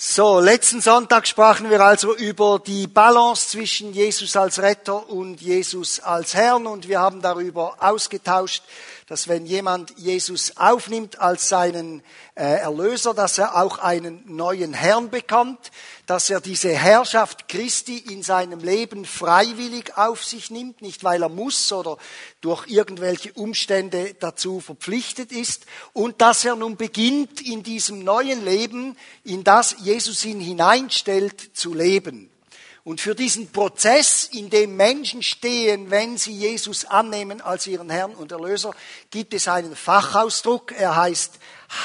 So, letzten Sonntag sprachen wir also über die Balance zwischen Jesus als Retter und Jesus als Herrn und wir haben darüber ausgetauscht, dass wenn jemand Jesus aufnimmt als seinen äh, Erlöser, dass er auch einen neuen Herrn bekommt, dass er diese Herrschaft Christi in seinem Leben freiwillig auf sich nimmt, nicht weil er muss oder durch irgendwelche Umstände dazu verpflichtet ist und dass er nun beginnt in diesem neuen Leben, in das Jesus ihn hineinstellt, zu leben. Und für diesen Prozess, in dem Menschen stehen, wenn sie Jesus annehmen als ihren Herrn und Erlöser, gibt es einen Fachausdruck. Er heißt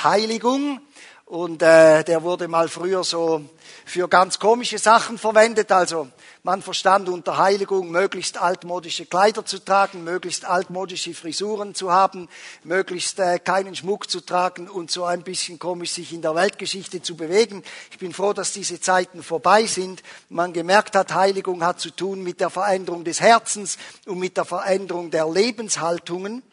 Heiligung. Und äh, der wurde mal früher so für ganz komische Sachen verwendet. Also man verstand unter Heiligung, möglichst altmodische Kleider zu tragen, möglichst altmodische Frisuren zu haben, möglichst äh, keinen Schmuck zu tragen und so ein bisschen komisch sich in der Weltgeschichte zu bewegen. Ich bin froh, dass diese Zeiten vorbei sind. Man gemerkt hat, Heiligung hat zu tun mit der Veränderung des Herzens und mit der Veränderung der Lebenshaltungen.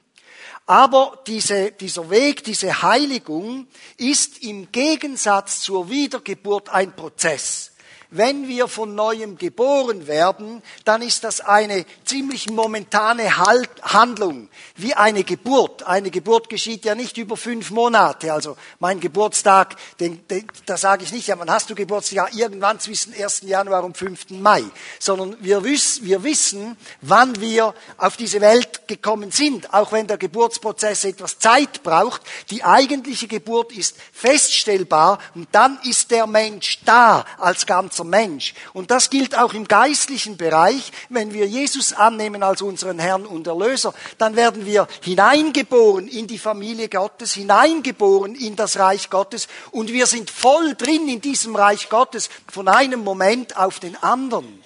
Aber diese, dieser Weg, diese Heiligung ist im Gegensatz zur Wiedergeburt ein Prozess. Wenn wir von neuem geboren werden, dann ist das eine ziemlich momentane Handlung, wie eine Geburt. Eine Geburt geschieht ja nicht über fünf Monate. Also mein Geburtstag, den, den, da sage ich nicht, ja, wann hast du Geburtstag? Ja, irgendwann zwischen 1. Januar und 5. Mai. Sondern wir, wiss, wir wissen, wann wir auf diese Welt gekommen sind, auch wenn der Geburtsprozess etwas Zeit braucht. Die eigentliche Geburt ist feststellbar und dann ist der Mensch da als ganzer ganzer Mensch. Und das gilt auch im geistlichen Bereich. Wenn wir Jesus annehmen als unseren Herrn und Erlöser, dann werden wir hineingeboren in die Familie Gottes, hineingeboren in das Reich Gottes und wir sind voll drin in diesem Reich Gottes von einem Moment auf den anderen.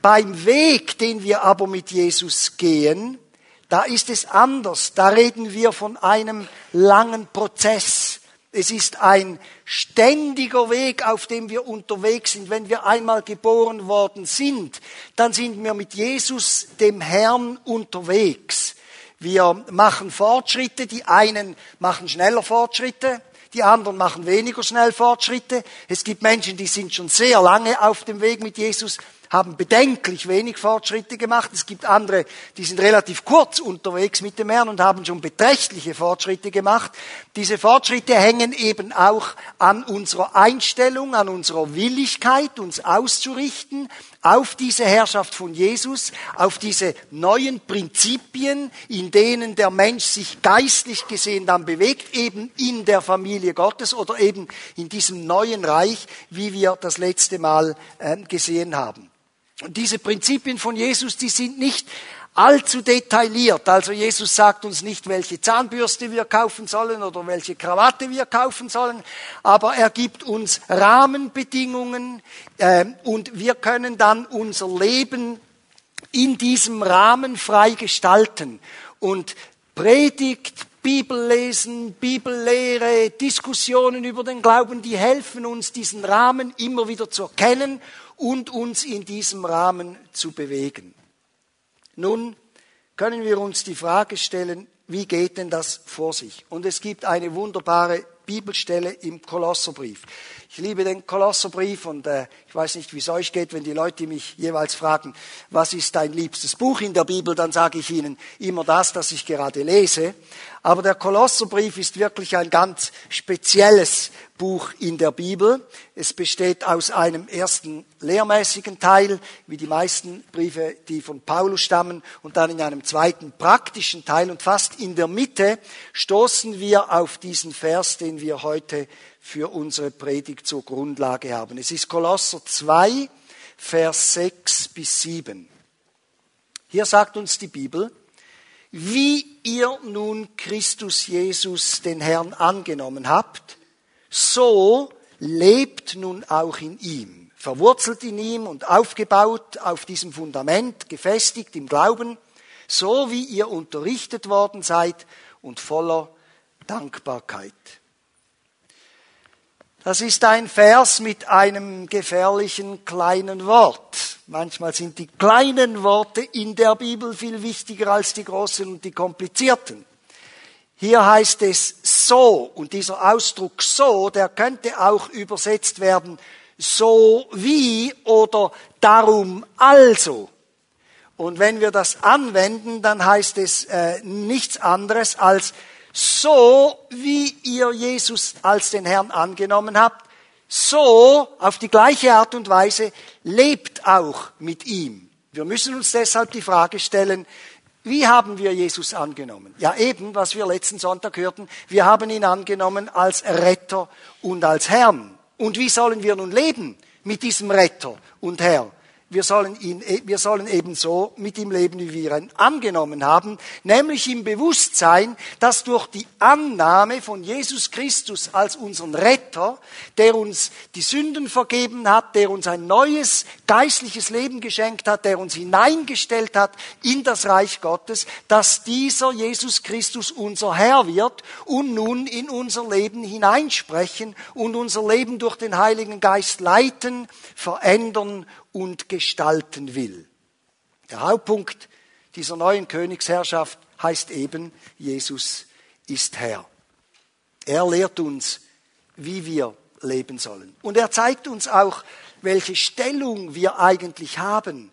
Beim Weg, den wir aber mit Jesus gehen, da ist es anders. Da reden wir von einem langen Prozess. Es ist ein ständiger Weg, auf dem wir unterwegs sind. Wenn wir einmal geboren worden sind, dann sind wir mit Jesus, dem Herrn, unterwegs. Wir machen Fortschritte, die einen machen schneller Fortschritte, die anderen machen weniger schnell Fortschritte. Es gibt Menschen, die sind schon sehr lange auf dem Weg mit Jesus, haben bedenklich wenig Fortschritte gemacht. Es gibt andere, die sind relativ kurz unterwegs mit dem Herrn und haben schon beträchtliche Fortschritte gemacht. Diese Fortschritte hängen eben auch an unserer Einstellung, an unserer Willigkeit, uns auszurichten auf diese Herrschaft von Jesus, auf diese neuen Prinzipien, in denen der Mensch sich geistlich gesehen dann bewegt, eben in der Familie Gottes oder eben in diesem neuen Reich, wie wir das letzte Mal äh, gesehen haben. Und diese Prinzipien von Jesus, die sind nicht allzu detailliert. Also Jesus sagt uns nicht, welche Zahnbürste wir kaufen sollen oder welche Krawatte wir kaufen sollen, aber er gibt uns Rahmenbedingungen äh, und wir können dann unser Leben in diesem Rahmen frei gestalten. Und Predigt, Bibellesen, Bibellehre, Diskussionen über den Glauben, die helfen uns, diesen Rahmen immer wieder zu erkennen und uns in diesem Rahmen zu bewegen. Nun können wir uns die Frage stellen, wie geht denn das vor sich? Und es gibt eine wunderbare Bibelstelle im Kolosserbrief. Ich liebe den Kolosserbrief und äh, ich weiß nicht, wie es euch geht, wenn die Leute mich jeweils fragen, was ist dein liebstes Buch in der Bibel, dann sage ich ihnen immer das, das ich gerade lese. Aber der Kolosserbrief ist wirklich ein ganz spezielles Buch in der Bibel. Es besteht aus einem ersten lehrmäßigen Teil, wie die meisten Briefe, die von Paulus stammen, und dann in einem zweiten praktischen Teil. Und fast in der Mitte stoßen wir auf diesen Vers, den wir heute für unsere Predigt zur Grundlage haben. Es ist Kolosser 2, Vers 6 bis 7. Hier sagt uns die Bibel, wie ihr nun Christus Jesus, den Herrn, angenommen habt, so lebt nun auch in ihm, verwurzelt in ihm und aufgebaut auf diesem Fundament, gefestigt im Glauben, so wie ihr unterrichtet worden seid und voller Dankbarkeit. Das ist ein Vers mit einem gefährlichen kleinen Wort. Manchmal sind die kleinen Worte in der Bibel viel wichtiger als die großen und die komplizierten. Hier heißt es so und dieser Ausdruck so, der könnte auch übersetzt werden so wie oder darum also. Und wenn wir das anwenden, dann heißt es äh, nichts anderes als so wie ihr Jesus als den Herrn angenommen habt, so auf die gleiche Art und Weise lebt auch mit ihm. Wir müssen uns deshalb die Frage stellen, wie haben wir Jesus angenommen? Ja, eben, was wir letzten Sonntag hörten, wir haben ihn angenommen als Retter und als Herrn. Und wie sollen wir nun leben mit diesem Retter und Herr? Wir sollen, ihn, wir sollen ebenso mit ihm leben, wie wir ihn angenommen haben, nämlich im Bewusstsein, dass durch die Annahme von Jesus Christus als unseren Retter, der uns die Sünden vergeben hat, der uns ein neues geistliches Leben geschenkt hat, der uns hineingestellt hat in das Reich Gottes, dass dieser Jesus Christus unser Herr wird und nun in unser Leben hineinsprechen und unser Leben durch den Heiligen Geist leiten, verändern und gestalten will. Der Hauptpunkt dieser neuen Königsherrschaft heißt eben, Jesus ist Herr. Er lehrt uns, wie wir leben sollen. Und er zeigt uns auch, welche Stellung wir eigentlich haben.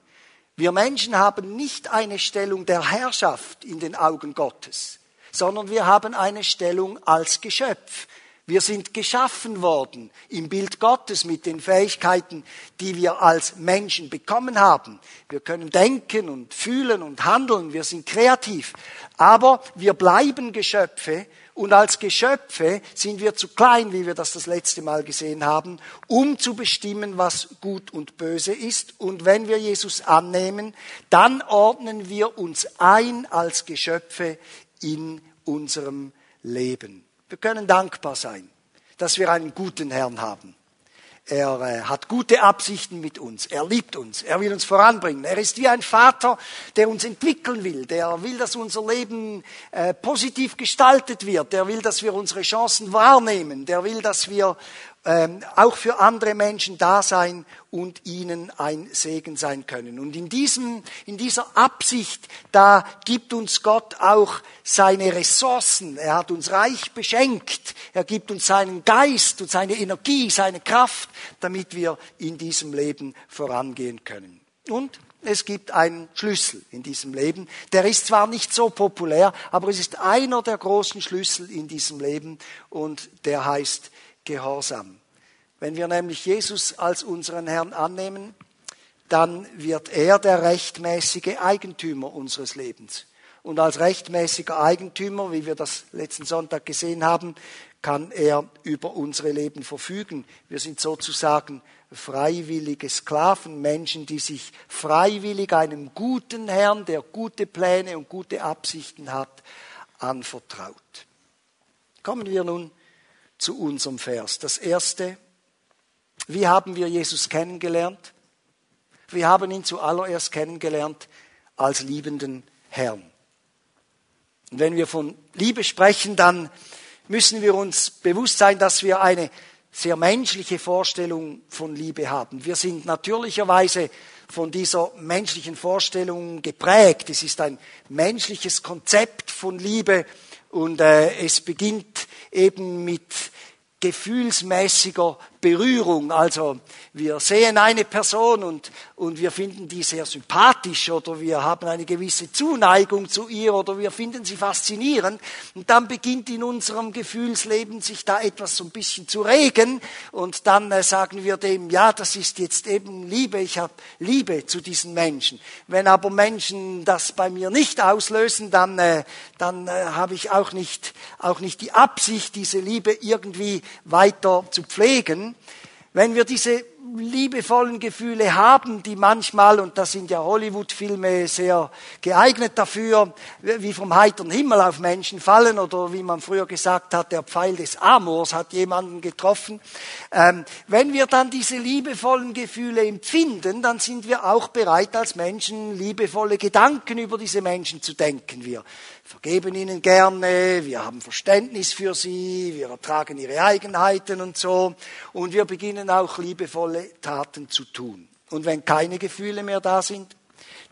Wir Menschen haben nicht eine Stellung der Herrschaft in den Augen Gottes, sondern wir haben eine Stellung als Geschöpf. Wir sind geschaffen worden im Bild Gottes mit den Fähigkeiten, die wir als Menschen bekommen haben. Wir können denken und fühlen und handeln, wir sind kreativ. Aber wir bleiben Geschöpfe und als Geschöpfe sind wir zu klein, wie wir das das letzte Mal gesehen haben, um zu bestimmen, was gut und böse ist. Und wenn wir Jesus annehmen, dann ordnen wir uns ein als Geschöpfe in unserem Leben. Wir können dankbar sein, dass wir einen guten Herrn haben. Er äh, hat gute Absichten mit uns. Er liebt uns. Er will uns voranbringen. Er ist wie ein Vater, der uns entwickeln will. Der will, dass unser Leben äh, positiv gestaltet wird. Der will, dass wir unsere Chancen wahrnehmen. Der will, dass wir ähm, auch für andere Menschen da sein und ihnen ein Segen sein können. Und in, diesem, in dieser Absicht, da gibt uns Gott auch seine Ressourcen. Er hat uns reich beschenkt. Er gibt uns seinen Geist und seine Energie, seine Kraft, damit wir in diesem Leben vorangehen können. Und es gibt einen Schlüssel in diesem Leben. Der ist zwar nicht so populär, aber es ist einer der großen Schlüssel in diesem Leben und der heißt Gehorsam. Wenn wir nämlich Jesus als unseren Herrn annehmen, dann wird er der rechtmäßige Eigentümer unseres Lebens. Und als rechtmäßiger Eigentümer, wie wir das letzten Sonntag gesehen haben, kann er über unsere Leben verfügen. Wir sind sozusagen freiwillige Sklaven, Menschen, die sich freiwillig einem guten Herrn, der gute Pläne und gute Absichten hat, anvertraut. Kommen wir nun zu unserem Vers. Das erste, wie haben wir Jesus kennengelernt? Wir haben ihn zuallererst kennengelernt als liebenden Herrn. Und wenn wir von Liebe sprechen, dann müssen wir uns bewusst sein, dass wir eine sehr menschliche Vorstellung von Liebe haben. Wir sind natürlicherweise von dieser menschlichen Vorstellung geprägt. Es ist ein menschliches Konzept von Liebe und äh, es beginnt eben mit gefühlsmäßiger Berührung. Also wir sehen eine Person und, und wir finden die sehr sympathisch oder wir haben eine gewisse Zuneigung zu ihr oder wir finden sie faszinierend. Und dann beginnt in unserem Gefühlsleben sich da etwas so ein bisschen zu regen und dann äh, sagen wir dem, ja, das ist jetzt eben Liebe, ich habe Liebe zu diesen Menschen. Wenn aber Menschen das bei mir nicht auslösen, dann, äh, dann äh, habe ich auch nicht, auch nicht die Absicht, diese Liebe irgendwie weiter zu pflegen. Wenn wir diese liebevollen Gefühle haben, die manchmal, und da sind ja Hollywood-Filme sehr geeignet dafür, wie vom heiteren Himmel auf Menschen fallen oder wie man früher gesagt hat, der Pfeil des Amors hat jemanden getroffen. Ähm, wenn wir dann diese liebevollen Gefühle empfinden, dann sind wir auch bereit, als Menschen liebevolle Gedanken über diese Menschen zu denken. Wir vergeben ihnen gerne, wir haben Verständnis für sie, wir ertragen ihre Eigenheiten und so. Und wir beginnen auch liebevolle Taten zu tun. Und wenn keine Gefühle mehr da sind,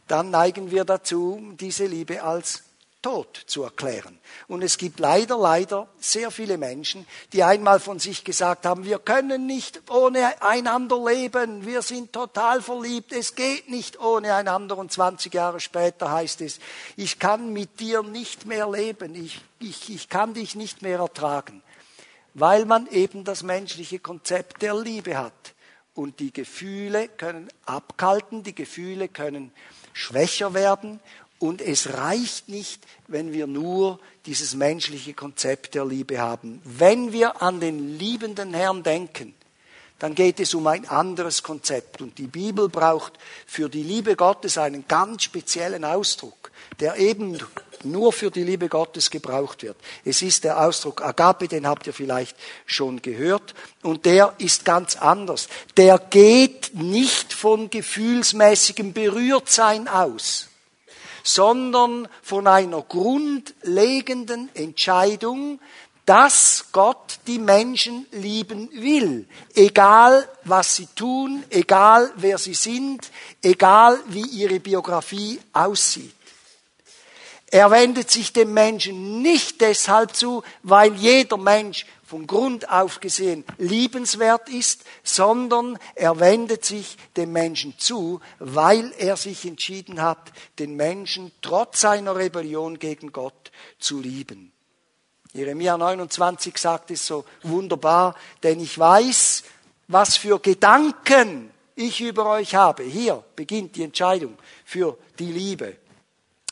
dann neigen wir dazu, diese Liebe als tot zu erklären. Und es gibt leider, leider sehr viele Menschen, die einmal von sich gesagt haben, wir können nicht ohne einander leben, wir sind total verliebt, es geht nicht ohne einander. Und 20 Jahre später heißt es, ich kann mit dir nicht mehr leben, ich, ich, ich kann dich nicht mehr ertragen, weil man eben das menschliche Konzept der Liebe hat. Und die Gefühle können abkalten, die Gefühle können schwächer werden und es reicht nicht, wenn wir nur dieses menschliche Konzept der Liebe haben. Wenn wir an den liebenden Herrn denken, dann geht es um ein anderes Konzept. Und die Bibel braucht für die Liebe Gottes einen ganz speziellen Ausdruck, der eben nur für die Liebe Gottes gebraucht wird. Es ist der Ausdruck Agape, den habt ihr vielleicht schon gehört, und der ist ganz anders. Der geht nicht von gefühlsmäßigem Berührtsein aus sondern von einer grundlegenden Entscheidung, dass Gott die Menschen lieben will, egal was sie tun, egal wer sie sind, egal wie ihre Biografie aussieht. Er wendet sich dem Menschen nicht deshalb zu, weil jeder Mensch von Grund auf gesehen liebenswert ist, sondern er wendet sich dem Menschen zu, weil er sich entschieden hat, den Menschen trotz seiner Rebellion gegen Gott zu lieben. Jeremia 29 sagt es so wunderbar, denn ich weiß, was für Gedanken ich über euch habe. Hier beginnt die Entscheidung für die Liebe.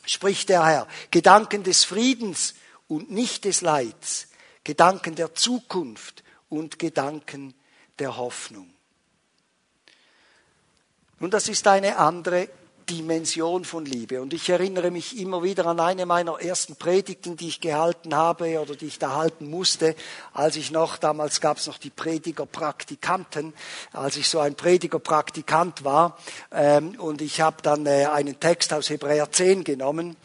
Spricht der Herr, Gedanken des Friedens und nicht des Leids, Gedanken der Zukunft und Gedanken der Hoffnung. Nun, das ist eine andere Dimension von Liebe. Und ich erinnere mich immer wieder an eine meiner ersten Predigten, die ich gehalten habe oder die ich da halten musste, als ich noch, damals gab es noch die Predigerpraktikanten, als ich so ein Predigerpraktikant war. Ähm, und ich habe dann äh, einen Text aus Hebräer 10 genommen,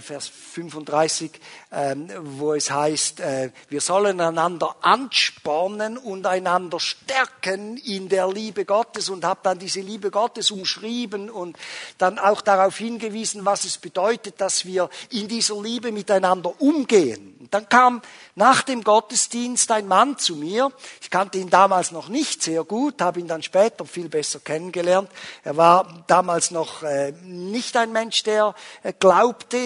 Vers 35, ähm, wo es heißt, äh, wir sollen einander anspornen und einander stärken in der Liebe Gottes und habe dann diese Liebe Gottes umschrieben und dann auch darauf hingewiesen, was es bedeutet, dass wir in dieser Liebe miteinander umgehen. Und dann kam nach dem Gottesdienst ein Mann zu mir. Ich kannte ihn damals noch nicht sehr gut, habe ihn dann später viel besser kennengelernt. Er war damals noch äh, nicht ein Mensch, der äh,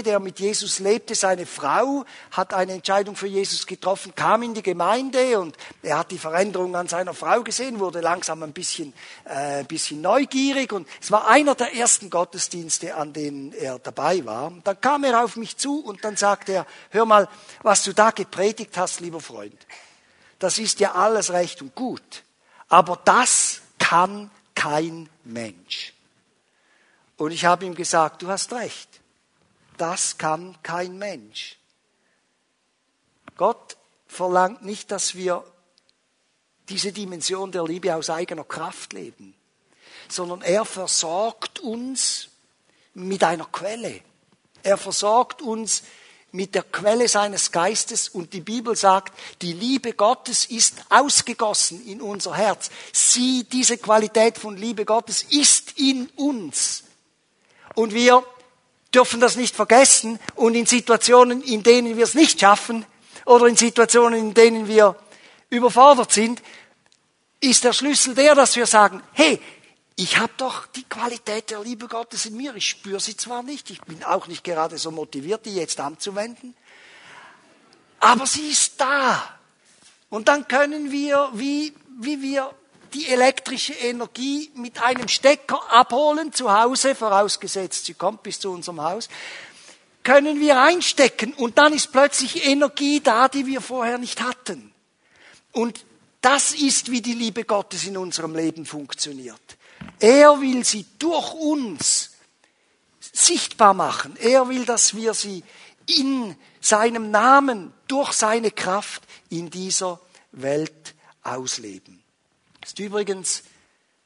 der mit Jesus lebte. Seine Frau hat eine Entscheidung für Jesus getroffen, kam in die Gemeinde und er hat die Veränderung an seiner Frau gesehen, wurde langsam ein bisschen, äh, bisschen neugierig und es war einer der ersten Gottesdienste, an denen er dabei war. Dann kam er auf mich zu und dann sagte er, hör mal, was du da gepredigt hast, lieber Freund, das ist ja alles recht und gut, aber das kann kein Mensch. Und ich habe ihm gesagt, du hast recht, das kann kein Mensch. Gott verlangt nicht, dass wir diese Dimension der Liebe aus eigener Kraft leben sondern er versorgt uns mit einer Quelle. Er versorgt uns mit der Quelle seines Geistes und die Bibel sagt, die Liebe Gottes ist ausgegossen in unser Herz. Sie, diese Qualität von Liebe Gottes ist in uns. Und wir dürfen das nicht vergessen und in Situationen, in denen wir es nicht schaffen oder in Situationen, in denen wir überfordert sind, ist der Schlüssel der, dass wir sagen, hey, ich habe doch die Qualität der Liebe Gottes in mir. Ich spüre sie zwar nicht, ich bin auch nicht gerade so motiviert, die jetzt anzuwenden, aber sie ist da. Und dann können wir, wie, wie wir die elektrische Energie mit einem Stecker abholen zu Hause, vorausgesetzt sie kommt bis zu unserem Haus, können wir einstecken und dann ist plötzlich Energie da, die wir vorher nicht hatten. Und das ist, wie die Liebe Gottes in unserem Leben funktioniert. Er will sie durch uns sichtbar machen. Er will, dass wir sie in seinem Namen, durch seine Kraft in dieser Welt ausleben. Ist übrigens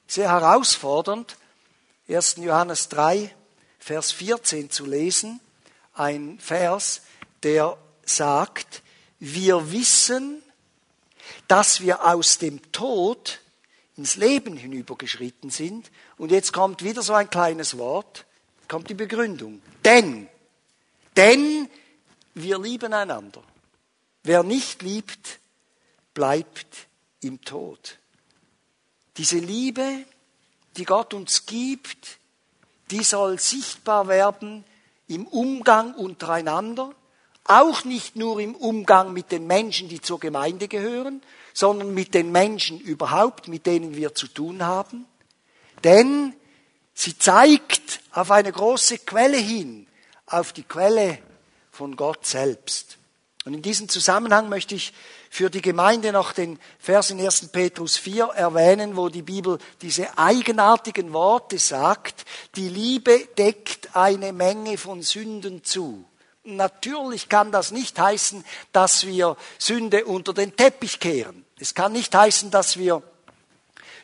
sehr herausfordernd, 1. Johannes 3, Vers 14 zu lesen. Ein Vers, der sagt, wir wissen, dass wir aus dem Tod ins Leben hinübergeschritten sind. Und jetzt kommt wieder so ein kleines Wort, kommt die Begründung. Denn, Denn wir lieben einander. Wer nicht liebt, bleibt im Tod. Diese Liebe, die Gott uns gibt, die soll sichtbar werden im Umgang untereinander, auch nicht nur im Umgang mit den Menschen, die zur Gemeinde gehören, sondern mit den Menschen überhaupt, mit denen wir zu tun haben. Denn sie zeigt auf eine große Quelle hin, auf die Quelle von Gott selbst. Und in diesem Zusammenhang möchte ich für die Gemeinde noch den Vers in 1. Petrus 4 erwähnen, wo die Bibel diese eigenartigen Worte sagt, die Liebe deckt eine Menge von Sünden zu. Natürlich kann das nicht heißen, dass wir Sünde unter den Teppich kehren. Es kann nicht heißen, dass wir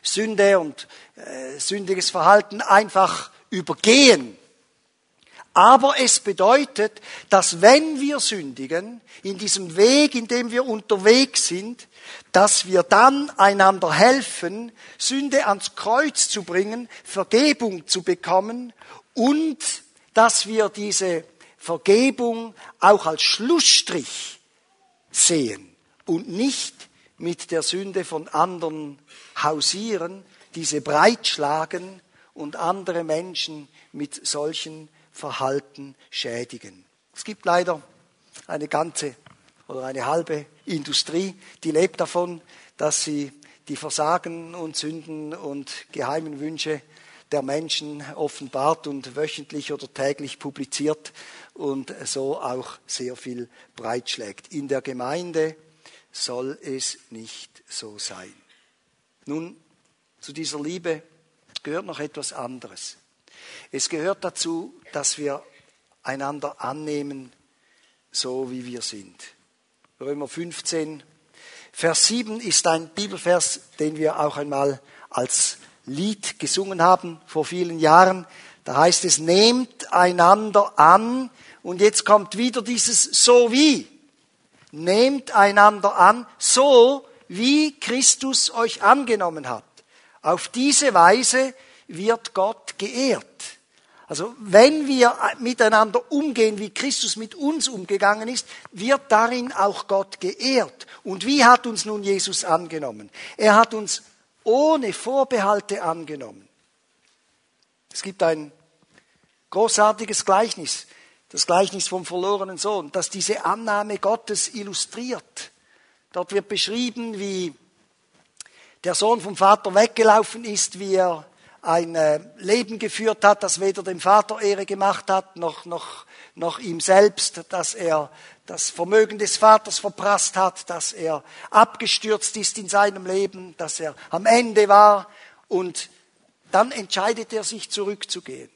Sünde und äh, sündiges Verhalten einfach übergehen. Aber es bedeutet, dass wenn wir sündigen, in diesem Weg, in dem wir unterwegs sind, dass wir dann einander helfen, Sünde ans Kreuz zu bringen, Vergebung zu bekommen und dass wir diese Vergebung auch als Schlussstrich sehen und nicht mit der Sünde von anderen hausieren, diese breitschlagen und andere Menschen mit solchen Verhalten schädigen. Es gibt leider eine ganze oder eine halbe Industrie, die lebt davon, dass sie die Versagen und Sünden und geheimen Wünsche der Menschen offenbart und wöchentlich oder täglich publiziert und so auch sehr viel breitschlägt. In der Gemeinde soll es nicht so sein. Nun, zu dieser Liebe gehört noch etwas anderes. Es gehört dazu, dass wir einander annehmen, so wie wir sind. Römer 15, Vers 7 ist ein Bibelvers, den wir auch einmal als Lied gesungen haben vor vielen Jahren. Da heißt es, nehmt einander an. Und jetzt kommt wieder dieses so wie. Nehmt einander an, so wie Christus euch angenommen hat. Auf diese Weise wird Gott geehrt. Also wenn wir miteinander umgehen, wie Christus mit uns umgegangen ist, wird darin auch Gott geehrt. Und wie hat uns nun Jesus angenommen? Er hat uns ohne Vorbehalte angenommen. Es gibt ein großartiges Gleichnis, das Gleichnis vom verlorenen Sohn, das diese Annahme Gottes illustriert. Dort wird beschrieben, wie der Sohn vom Vater weggelaufen ist, wie er ein äh, Leben geführt hat, das weder dem Vater Ehre gemacht hat, noch, noch, noch ihm selbst, dass er das Vermögen des Vaters verprasst hat, dass er abgestürzt ist in seinem Leben, dass er am Ende war und dann entscheidet er sich zurückzugehen.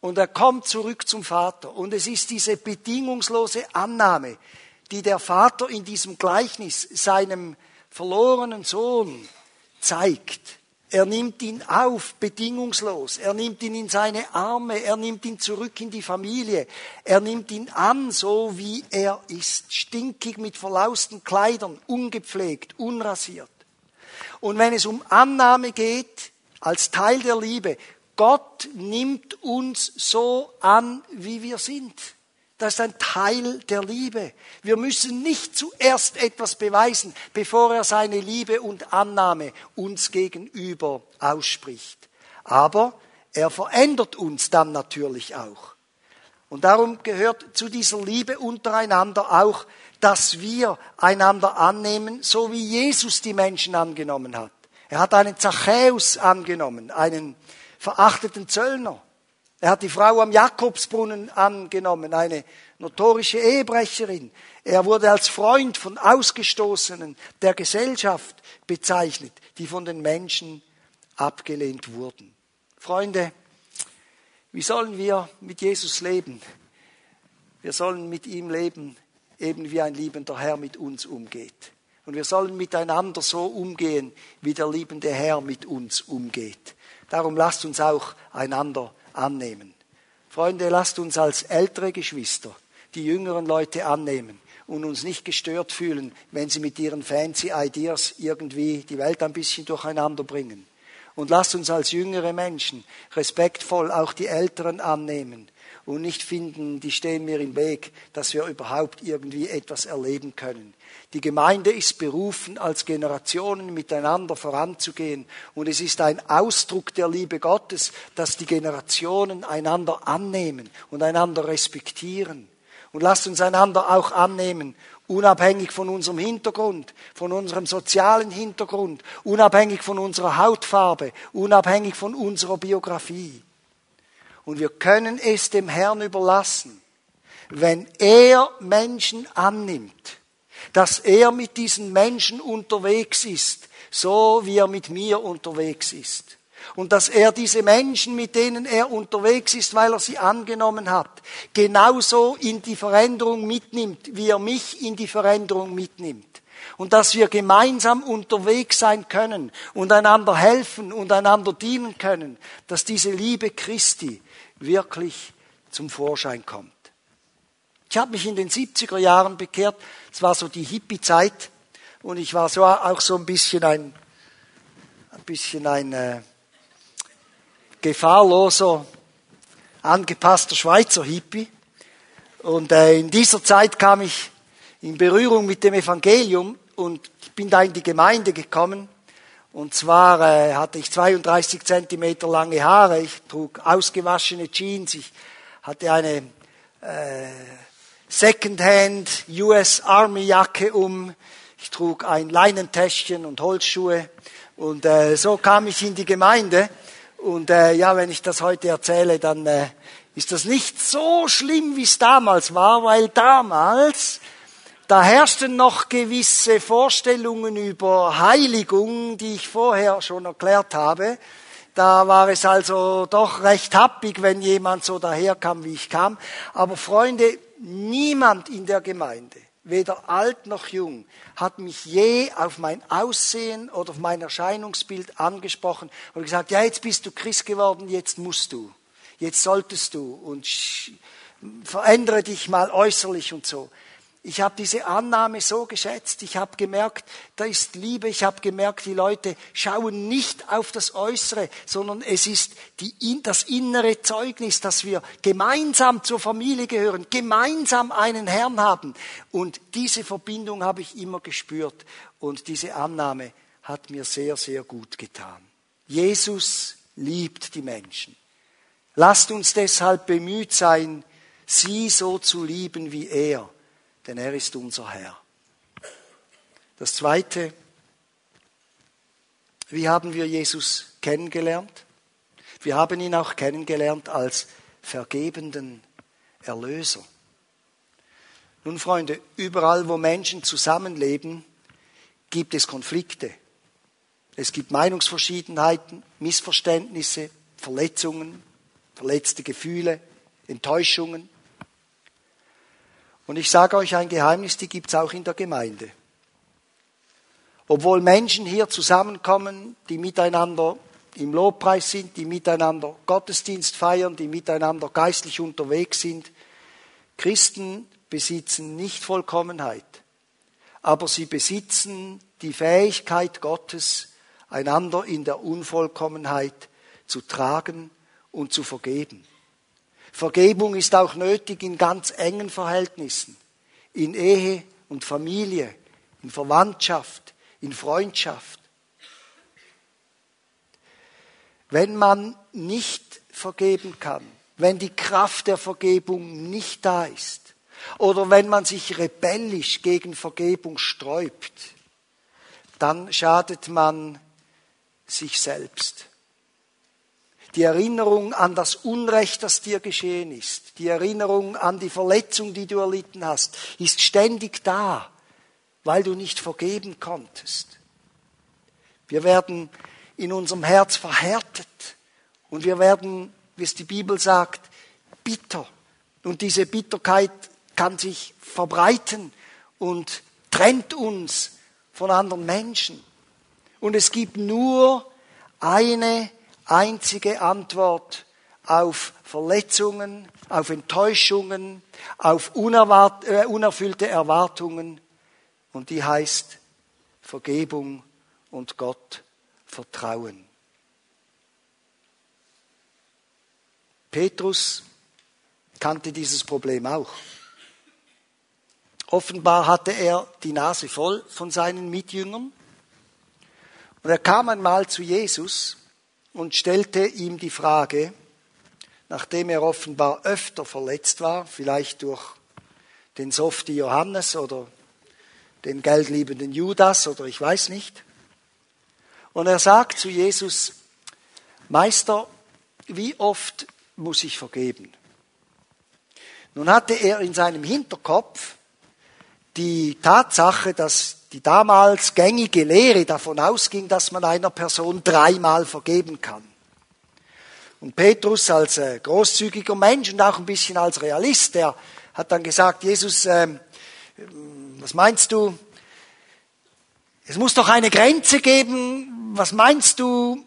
Und er kommt zurück zum Vater. Und es ist diese bedingungslose Annahme, die der Vater in diesem Gleichnis seinem verlorenen Sohn zeigt. Er nimmt ihn auf, bedingungslos. Er nimmt ihn in seine Arme. Er nimmt ihn zurück in die Familie. Er nimmt ihn an, so wie er ist. Stinkig mit verlausten Kleidern, ungepflegt, unrasiert. Und wenn es um Annahme geht, als Teil der Liebe, Gott nimmt uns so an, wie wir sind. Das ist ein Teil der Liebe. Wir müssen nicht zuerst etwas beweisen, bevor er seine Liebe und Annahme uns gegenüber ausspricht. Aber er verändert uns dann natürlich auch. Und darum gehört zu dieser Liebe untereinander auch, dass wir einander annehmen, so wie Jesus die Menschen angenommen hat. Er hat einen Zachäus angenommen, einen verachteten Zöllner. Er hat die Frau am Jakobsbrunnen angenommen, eine notorische Ehebrecherin. Er wurde als Freund von Ausgestoßenen der Gesellschaft bezeichnet, die von den Menschen abgelehnt wurden. Freunde, wie sollen wir mit Jesus leben? Wir sollen mit ihm leben, eben wie ein liebender Herr mit uns umgeht. Und wir sollen miteinander so umgehen, wie der liebende Herr mit uns umgeht. Darum lasst uns auch einander annehmen. Freunde, lasst uns als ältere Geschwister die jüngeren Leute annehmen und uns nicht gestört fühlen, wenn sie mit ihren fancy Ideas irgendwie die Welt ein bisschen durcheinander bringen. Und lasst uns als jüngere Menschen respektvoll auch die Älteren annehmen und nicht finden, die stehen mir im Weg, dass wir überhaupt irgendwie etwas erleben können. Die Gemeinde ist berufen, als Generationen miteinander voranzugehen. Und es ist ein Ausdruck der Liebe Gottes, dass die Generationen einander annehmen und einander respektieren. Und lasst uns einander auch annehmen, unabhängig von unserem Hintergrund, von unserem sozialen Hintergrund, unabhängig von unserer Hautfarbe, unabhängig von unserer Biografie. Und wir können es dem Herrn überlassen, wenn er Menschen annimmt, dass er mit diesen Menschen unterwegs ist, so wie er mit mir unterwegs ist. Und dass er diese Menschen, mit denen er unterwegs ist, weil er sie angenommen hat, genauso in die Veränderung mitnimmt, wie er mich in die Veränderung mitnimmt. Und dass wir gemeinsam unterwegs sein können und einander helfen und einander dienen können, dass diese Liebe Christi wirklich zum Vorschein kommt. Ich habe mich in den 70er Jahren bekehrt. Es war so die Hippie-Zeit und ich war so auch so ein bisschen ein, ein bisschen ein äh, gefahrloser, angepasster Schweizer Hippie. Und äh, in dieser Zeit kam ich in Berührung mit dem Evangelium und ich bin da in die Gemeinde gekommen und zwar äh, hatte ich 32 Zentimeter lange Haare, ich trug ausgewaschene Jeans, ich hatte eine äh, Secondhand US Army Jacke um, ich trug ein Leinentäschchen und Holzschuhe und so kam ich in die Gemeinde. Und äh, ja, wenn ich das heute erzähle, dann äh, ist das nicht so schlimm, wie es damals war, weil damals da herrschten noch gewisse Vorstellungen über Heiligung, die ich vorher schon erklärt habe. Da war es also doch recht happig, wenn jemand so daherkam, wie ich kam. Aber Freunde, niemand in der Gemeinde, weder alt noch jung, hat mich je auf mein Aussehen oder auf mein Erscheinungsbild angesprochen und gesagt, ja, jetzt bist du Christ geworden, jetzt musst du, jetzt solltest du und verändere dich mal äußerlich und so. Ich habe diese Annahme so geschätzt. Ich habe gemerkt, da ist Liebe. Ich habe gemerkt, die Leute schauen nicht auf das Äußere, sondern es ist die, das innere Zeugnis, dass wir gemeinsam zur Familie gehören, gemeinsam einen Herrn haben. Und diese Verbindung habe ich immer gespürt. Und diese Annahme hat mir sehr, sehr gut getan. Jesus liebt die Menschen. Lasst uns deshalb bemüht sein, sie so zu lieben wie er denn er ist unser Herr. Das Zweite, wie haben wir Jesus kennengelernt? Wir haben ihn auch kennengelernt als vergebenden Erlöser. Nun, Freunde, überall, wo Menschen zusammenleben, gibt es Konflikte. Es gibt Meinungsverschiedenheiten, Missverständnisse, Verletzungen, verletzte Gefühle, Enttäuschungen. Und ich sage euch ein Geheimnis, die gibt es auch in der Gemeinde. Obwohl Menschen hier zusammenkommen, die miteinander im Lobpreis sind, die miteinander Gottesdienst feiern, die miteinander geistlich unterwegs sind, Christen besitzen nicht Vollkommenheit, aber sie besitzen die Fähigkeit Gottes, einander in der Unvollkommenheit zu tragen und zu vergeben. Vergebung ist auch nötig in ganz engen Verhältnissen, in Ehe und Familie, in Verwandtschaft, in Freundschaft. Wenn man nicht vergeben kann, wenn die Kraft der Vergebung nicht da ist, oder wenn man sich rebellisch gegen Vergebung sträubt, dann schadet man sich selbst. Die Erinnerung an das Unrecht, das dir geschehen ist, die Erinnerung an die Verletzung, die du erlitten hast, ist ständig da, weil du nicht vergeben konntest. Wir werden in unserem Herz verhärtet und wir werden, wie es die Bibel sagt, bitter. Und diese Bitterkeit kann sich verbreiten und trennt uns von anderen Menschen. Und es gibt nur eine einzige Antwort auf Verletzungen, auf Enttäuschungen, auf äh, unerfüllte Erwartungen. Und die heißt Vergebung und Gott vertrauen. Petrus kannte dieses Problem auch. Offenbar hatte er die Nase voll von seinen Mitjüngern. Und er kam einmal zu Jesus und stellte ihm die Frage, nachdem er offenbar öfter verletzt war, vielleicht durch den Softie Johannes oder den geldliebenden Judas oder ich weiß nicht. Und er sagt zu Jesus, Meister, wie oft muss ich vergeben? Nun hatte er in seinem Hinterkopf die Tatsache, dass die damals gängige Lehre davon ausging, dass man einer Person dreimal vergeben kann. Und Petrus als äh, großzügiger Mensch und auch ein bisschen als Realist, der hat dann gesagt, Jesus, äh, was meinst du? Es muss doch eine Grenze geben. Was meinst du?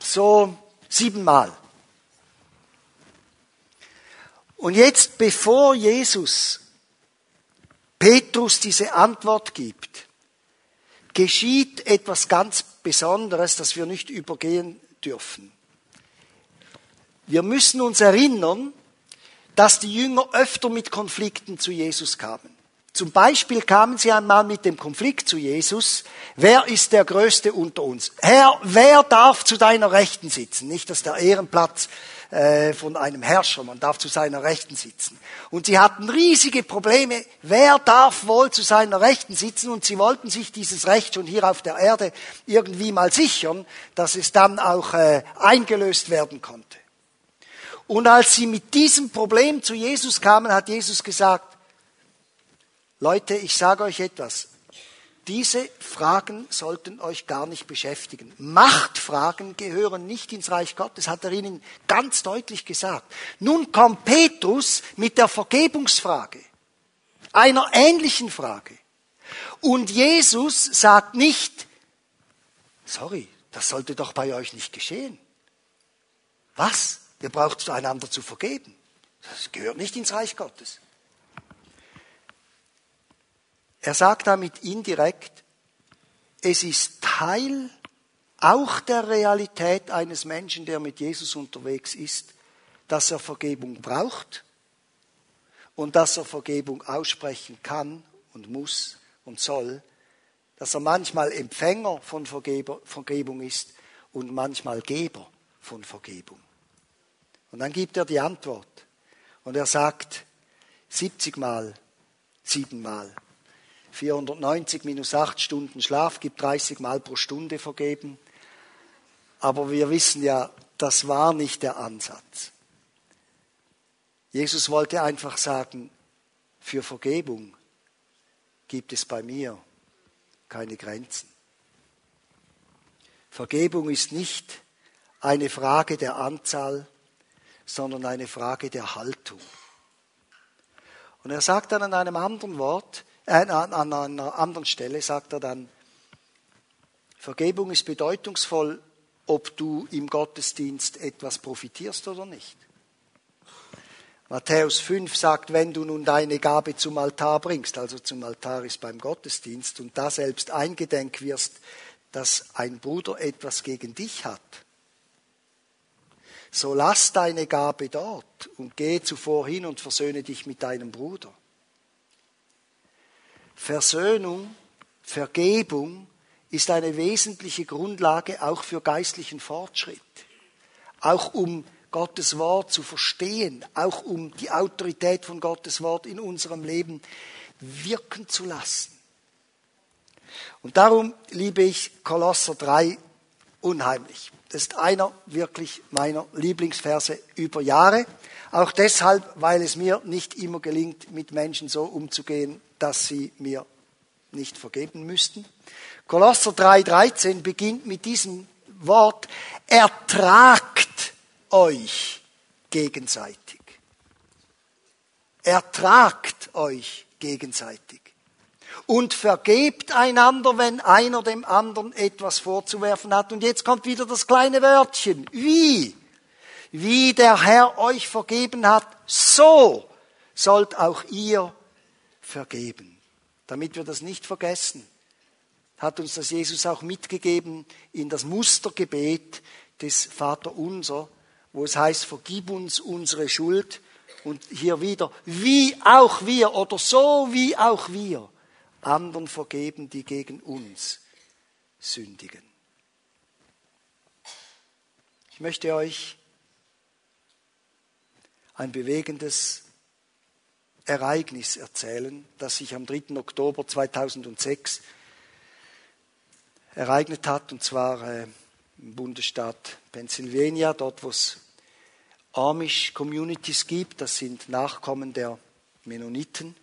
So siebenmal. Und jetzt, bevor Jesus Petrus diese Antwort gibt, geschieht etwas ganz Besonderes, das wir nicht übergehen dürfen. Wir müssen uns erinnern, dass die Jünger öfter mit Konflikten zu Jesus kamen. Zum Beispiel kamen sie einmal mit dem Konflikt zu Jesus, wer ist der Größte unter uns? Herr, wer darf zu deiner Rechten sitzen? Nicht, dass der Ehrenplatz äh, von einem Herrscher, man darf zu seiner Rechten sitzen. Und sie hatten riesige Probleme, wer darf wohl zu seiner Rechten sitzen? Und sie wollten sich dieses Recht schon hier auf der Erde irgendwie mal sichern, dass es dann auch äh, eingelöst werden konnte. Und als sie mit diesem Problem zu Jesus kamen, hat Jesus gesagt, Leute, ich sage euch etwas. Diese Fragen sollten euch gar nicht beschäftigen. Machtfragen gehören nicht ins Reich Gottes, hat er ihnen ganz deutlich gesagt. Nun kommt Petrus mit der Vergebungsfrage, einer ähnlichen Frage. Und Jesus sagt nicht, sorry, das sollte doch bei euch nicht geschehen. Was? Ihr braucht einander zu vergeben. Das gehört nicht ins Reich Gottes. Er sagt damit indirekt, es ist Teil auch der Realität eines Menschen, der mit Jesus unterwegs ist, dass er Vergebung braucht und dass er Vergebung aussprechen kann und muss und soll, dass er manchmal Empfänger von Vergebung ist und manchmal Geber von Vergebung. Und dann gibt er die Antwort und er sagt 70 Mal, siebenmal 490 minus 8 Stunden Schlaf gibt 30 Mal pro Stunde vergeben. Aber wir wissen ja, das war nicht der Ansatz. Jesus wollte einfach sagen, für Vergebung gibt es bei mir keine Grenzen. Vergebung ist nicht eine Frage der Anzahl, sondern eine Frage der Haltung. Und er sagt dann an einem anderen Wort, äh, an, einer anderen Stelle sagt er dann, Vergebung ist bedeutungsvoll, ob du im Gottesdienst etwas profitierst oder nicht. Matthäus 5 sagt, wenn du nun deine Gabe zum Altar bringst, also zum Altar ist beim Gottesdienst, und da selbst eingedenk wirst, dass ein Bruder etwas gegen dich hat, so lass deine Gabe dort und geh zuvor hin und versöhne dich mit deinem Bruder. Versöhnung, Vergebung ist eine wesentliche Grundlage auch für geistlichen Fortschritt. Auch um Gottes Wort zu verstehen, auch um die Autorität von Gottes Wort in unserem Leben wirken zu lassen. Und darum liebe ich Kolosser 3 unheimlich. Das ist einer wirklich meiner Lieblingsverse über Jahre. Auch deshalb, weil es mir nicht immer gelingt, mit Menschen so umzugehen, dass sie mir nicht vergeben müssten. Kolosser 3,13 beginnt mit diesem Wort, ertragt euch gegenseitig. Ertragt euch gegenseitig. Und vergebt einander, wenn einer dem anderen etwas vorzuwerfen hat. Und jetzt kommt wieder das kleine Wörtchen. Wie? Wie der Herr euch vergeben hat, so sollt auch ihr vergeben. Damit wir das nicht vergessen, hat uns das Jesus auch mitgegeben in das Mustergebet des Vater Unser, wo es heißt, vergib uns unsere Schuld. Und hier wieder, wie auch wir oder so wie auch wir anderen vergeben, die gegen uns sündigen. Ich möchte euch ein bewegendes Ereignis erzählen, das sich am 3. Oktober 2006 ereignet hat, und zwar äh, im Bundesstaat Pennsylvania, dort wo es Amish-Communities gibt, das sind Nachkommen der Mennoniten,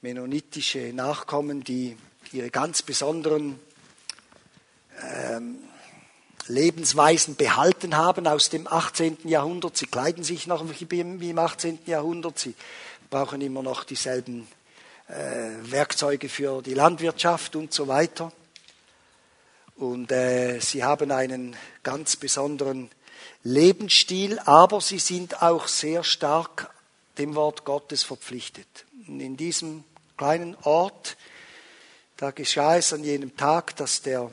mennonitische Nachkommen, die ihre ganz besonderen ähm, Lebensweisen behalten haben aus dem 18. Jahrhundert. Sie kleiden sich noch wie im 18. Jahrhundert. Sie brauchen immer noch dieselben äh, Werkzeuge für die Landwirtschaft und so weiter. Und äh, sie haben einen ganz besonderen Lebensstil, aber sie sind auch sehr stark dem Wort Gottes verpflichtet. Und in diesem kleinen Ort, da geschah es an jenem Tag, dass der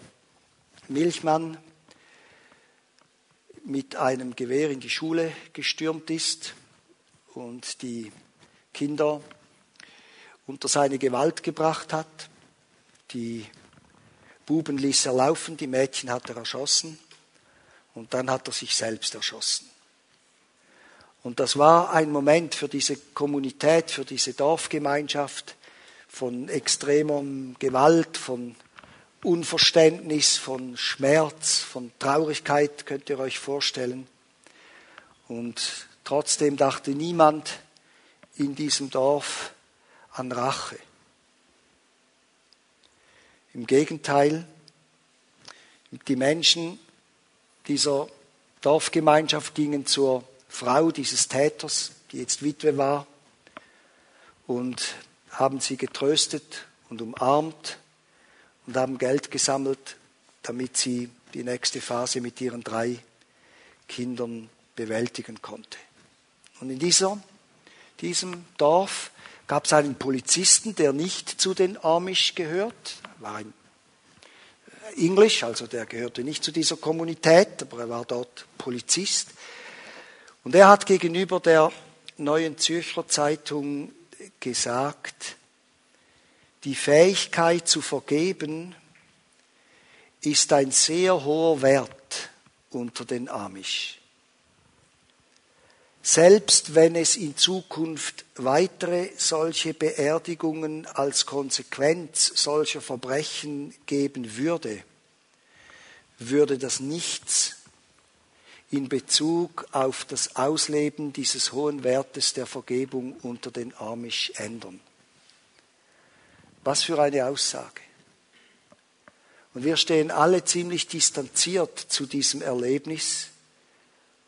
Milchmann mit einem Gewehr in die Schule gestürmt ist und die Kinder unter seine Gewalt gebracht hat. Die Buben ließ er laufen, die Mädchen hat er erschossen und dann hat er sich selbst erschossen. Und das war ein Moment für diese Kommunität, für diese Dorfgemeinschaft von extremer Gewalt, von Unverständnis, von Schmerz, von Traurigkeit, könnt ihr euch vorstellen. Und trotzdem dachte niemand in diesem Dorf an Rache. Im Gegenteil, die Menschen dieser Dorfgemeinschaft gingen zur Frau dieses Täters, die jetzt Witwe war, und haben sie getröstet und umarmt und haben Geld gesammelt, damit sie die nächste Phase mit ihren drei Kindern bewältigen konnte. Und in dieser, diesem Dorf gab es einen Polizisten, der nicht zu den Amish gehört, war ein Englisch, also der gehörte nicht zu dieser Kommunität, aber er war dort Polizist. Und er hat gegenüber der Neuen Zürcher Zeitung gesagt, die Fähigkeit zu vergeben ist ein sehr hoher Wert unter den Amish. Selbst wenn es in Zukunft weitere solche Beerdigungen als Konsequenz solcher Verbrechen geben würde, würde das nichts in Bezug auf das Ausleben dieses hohen Wertes der Vergebung unter den Amish ändern. Was für eine Aussage. Und wir stehen alle ziemlich distanziert zu diesem Erlebnis.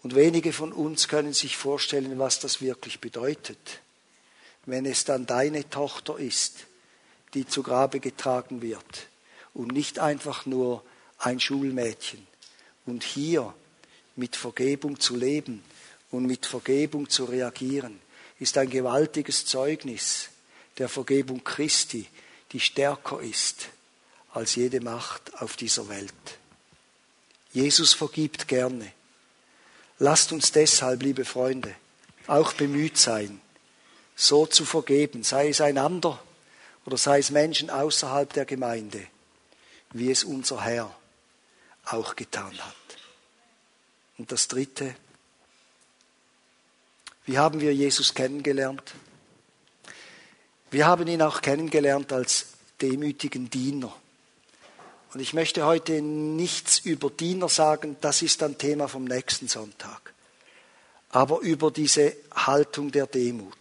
Und wenige von uns können sich vorstellen, was das wirklich bedeutet, wenn es dann deine Tochter ist, die zu Grabe getragen wird und nicht einfach nur ein Schulmädchen. Und hier mit Vergebung zu leben und mit Vergebung zu reagieren, ist ein gewaltiges Zeugnis der Vergebung Christi, die stärker ist als jede Macht auf dieser Welt. Jesus vergibt gerne. Lasst uns deshalb, liebe Freunde, auch bemüht sein, so zu vergeben, sei es einander oder sei es Menschen außerhalb der Gemeinde, wie es unser Herr auch getan hat. Und das Dritte, wie haben wir Jesus kennengelernt? Wir haben ihn auch kennengelernt als demütigen Diener. Und ich möchte heute nichts über Diener sagen, das ist ein Thema vom nächsten Sonntag. Aber über diese Haltung der Demut.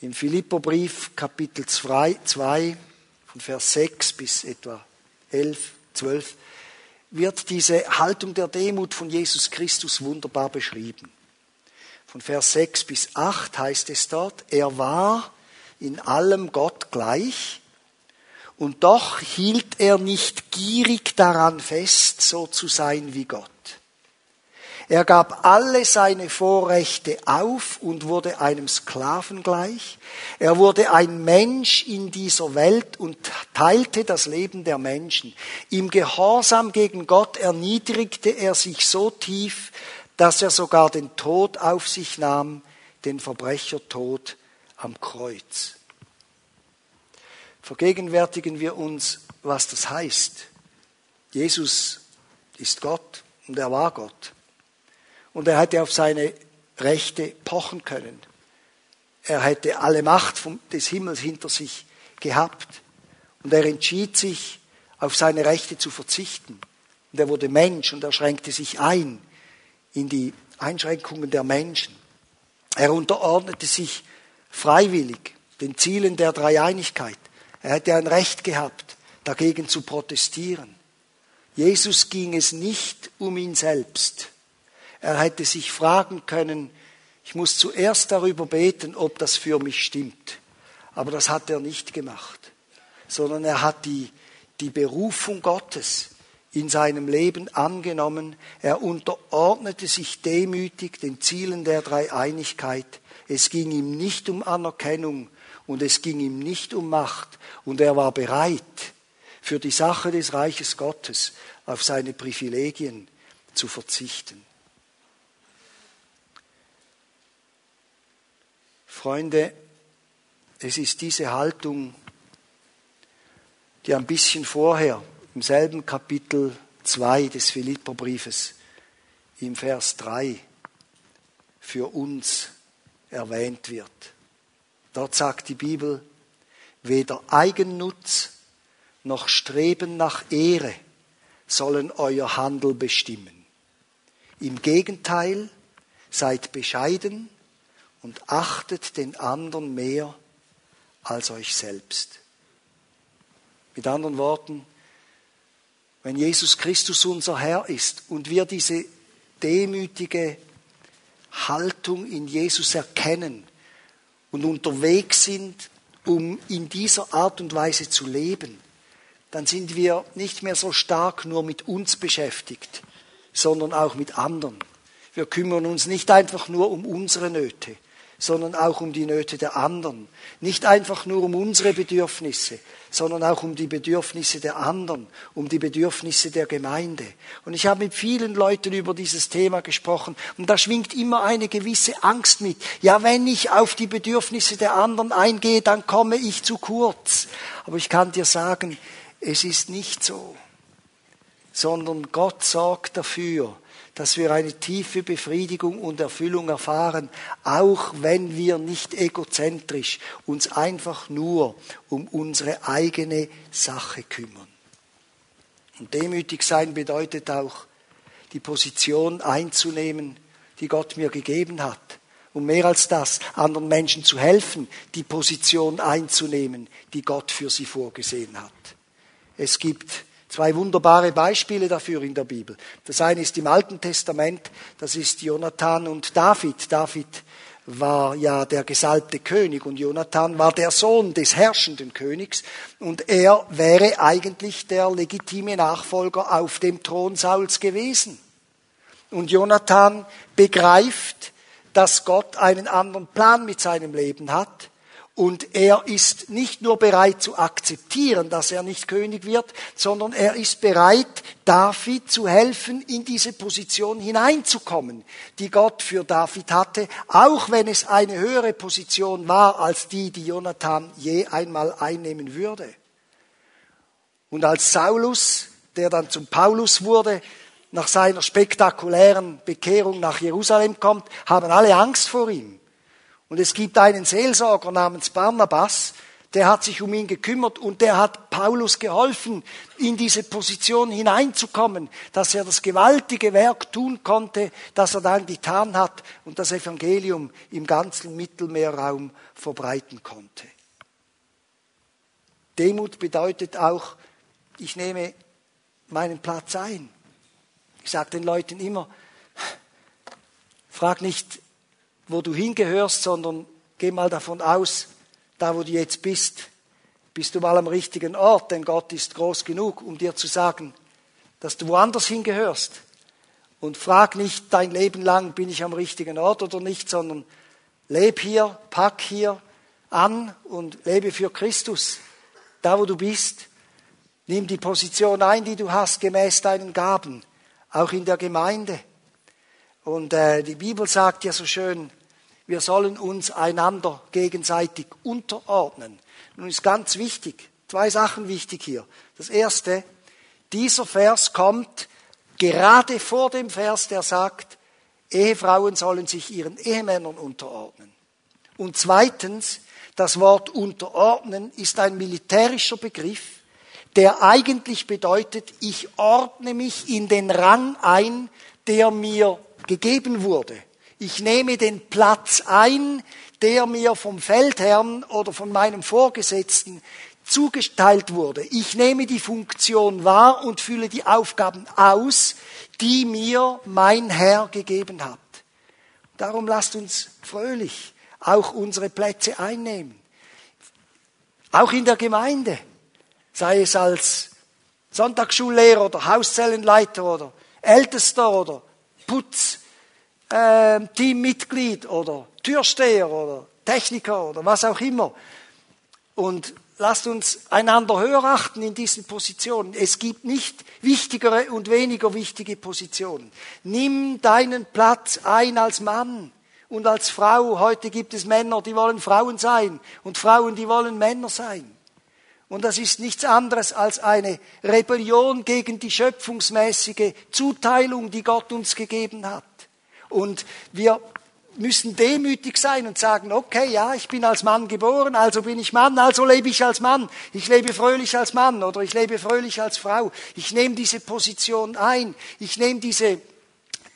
Im Philipperbrief Kapitel 2, 2 von Vers 6 bis etwa 11, 12 wird diese Haltung der Demut von Jesus Christus wunderbar beschrieben. Von Vers 6 bis 8 heißt es dort, er war in allem Gott gleich, und doch hielt er nicht gierig daran fest, so zu sein wie Gott. Er gab alle seine Vorrechte auf und wurde einem Sklaven gleich. Er wurde ein Mensch in dieser Welt und teilte das Leben der Menschen. Im Gehorsam gegen Gott erniedrigte er sich so tief, dass er sogar den Tod auf sich nahm, den Verbrechertod am Kreuz. Vergegenwärtigen wir uns, was das heißt. Jesus ist Gott und er war Gott. Und er hätte auf seine Rechte pochen können. Er hätte alle Macht des Himmels hinter sich gehabt. Und er entschied sich, auf seine Rechte zu verzichten. Und er wurde Mensch und er schränkte sich ein in die Einschränkungen der Menschen. Er unterordnete sich freiwillig den Zielen der Dreieinigkeit. Er hätte ein Recht gehabt, dagegen zu protestieren. Jesus ging es nicht um ihn selbst. Er hätte sich fragen können, ich muss zuerst darüber beten, ob das für mich stimmt. Aber das hat er nicht gemacht, sondern er hat die, die Berufung Gottes in seinem Leben angenommen. Er unterordnete sich demütig den Zielen der Dreieinigkeit. Es ging ihm nicht um Anerkennung und es ging ihm nicht um Macht. Und er war bereit, für die Sache des Reiches Gottes auf seine Privilegien zu verzichten. Freunde, es ist diese Haltung, die ein bisschen vorher im selben Kapitel 2 des Philipperbriefes im Vers 3 für uns erwähnt wird. Dort sagt die Bibel, weder Eigennutz noch Streben nach Ehre sollen euer Handel bestimmen. Im Gegenteil, seid bescheiden und achtet den anderen mehr als euch selbst. Mit anderen Worten, wenn Jesus Christus unser Herr ist und wir diese demütige Haltung in Jesus erkennen und unterwegs sind, um in dieser Art und Weise zu leben, dann sind wir nicht mehr so stark nur mit uns beschäftigt, sondern auch mit anderen. Wir kümmern uns nicht einfach nur um unsere Nöte, sondern auch um die Nöte der anderen. Nicht einfach nur um unsere Bedürfnisse, sondern auch um die Bedürfnisse der anderen, um die Bedürfnisse der Gemeinde. Und ich habe mit vielen Leuten über dieses Thema gesprochen und da schwingt immer eine gewisse Angst mit. Ja, wenn ich auf die Bedürfnisse der anderen eingehe, dann komme ich zu kurz. Aber ich kann dir sagen, es ist nicht so, sondern Gott sorgt dafür, dass wir eine tiefe Befriedigung und Erfüllung erfahren, auch wenn wir nicht egozentrisch uns einfach nur um unsere eigene Sache kümmern. Und demütig sein bedeutet auch, die Position einzunehmen, die Gott mir gegeben hat. Und mehr als das, anderen Menschen zu helfen, die Position einzunehmen, die Gott für sie vorgesehen hat. Es gibt Zwei wunderbare Beispiele dafür in der Bibel. Das eine ist im Alten Testament, das ist Jonathan und David. David war ja der gesalbte König und Jonathan war der Sohn des herrschenden Königs und er wäre eigentlich der legitime Nachfolger auf dem Thron Sauls gewesen. Und Jonathan begreift, dass Gott einen anderen Plan mit seinem Leben hat und er ist nicht nur bereit zu akzeptieren, dass er nicht König wird, sondern er ist bereit, David zu helfen, in diese Position hineinzukommen, die Gott für David hatte, auch wenn es eine höhere Position war als die, die Jonathan je einmal einnehmen würde. Und als Saulus, der dann zum Paulus wurde, nach seiner spektakulären Bekehrung nach Jerusalem kommt, haben alle Angst vor ihm. Und es gibt einen Seelsorger namens Barnabas, der hat sich um ihn gekümmert und der hat Paulus geholfen, in diese Position hineinzukommen, dass er das gewaltige Werk tun konnte, das er dann getan hat und das Evangelium im ganzen Mittelmeerraum verbreiten konnte. Demut bedeutet auch, ich nehme meinen Platz ein. Ich sage den Leuten immer, frag nicht, wo du hingehörst, sondern geh mal davon aus, da wo du jetzt bist, bist du mal am richtigen Ort, denn Gott ist groß genug, um dir zu sagen, dass du woanders hingehörst. Und frag nicht dein Leben lang, bin ich am richtigen Ort oder nicht, sondern leb hier, pack hier an und lebe für Christus, da wo du bist. Nimm die Position ein, die du hast, gemäß deinen Gaben, auch in der Gemeinde. Und äh, die Bibel sagt ja so schön, wir sollen uns einander gegenseitig unterordnen. Nun ist ganz wichtig, zwei Sachen wichtig hier. Das erste, dieser Vers kommt gerade vor dem Vers, der sagt, Ehefrauen sollen sich ihren Ehemännern unterordnen. Und zweitens, das Wort unterordnen ist ein militärischer Begriff, der eigentlich bedeutet, ich ordne mich in den Rang ein, der mir gegeben wurde. Ich nehme den Platz ein, der mir vom Feldherrn oder von meinem Vorgesetzten zugeteilt wurde. Ich nehme die Funktion wahr und fülle die Aufgaben aus, die mir mein Herr gegeben hat. Darum lasst uns fröhlich auch unsere Plätze einnehmen. Auch in der Gemeinde, sei es als Sonntagsschullehrer oder Hauszellenleiter oder Ältester oder Putz, äh, Teammitglied oder Türsteher oder Techniker oder was auch immer. Und lasst uns einander höher achten in diesen Positionen. Es gibt nicht wichtigere und weniger wichtige Positionen. Nimm deinen Platz ein als Mann und als Frau. Heute gibt es Männer, die wollen Frauen sein und Frauen, die wollen Männer sein. Und das ist nichts anderes als eine Rebellion gegen die schöpfungsmäßige Zuteilung, die Gott uns gegeben hat. Und wir müssen demütig sein und sagen, okay, ja, ich bin als Mann geboren, also bin ich Mann, also lebe ich als Mann. Ich lebe fröhlich als Mann oder ich lebe fröhlich als Frau. Ich nehme diese Position ein. Ich nehme diese,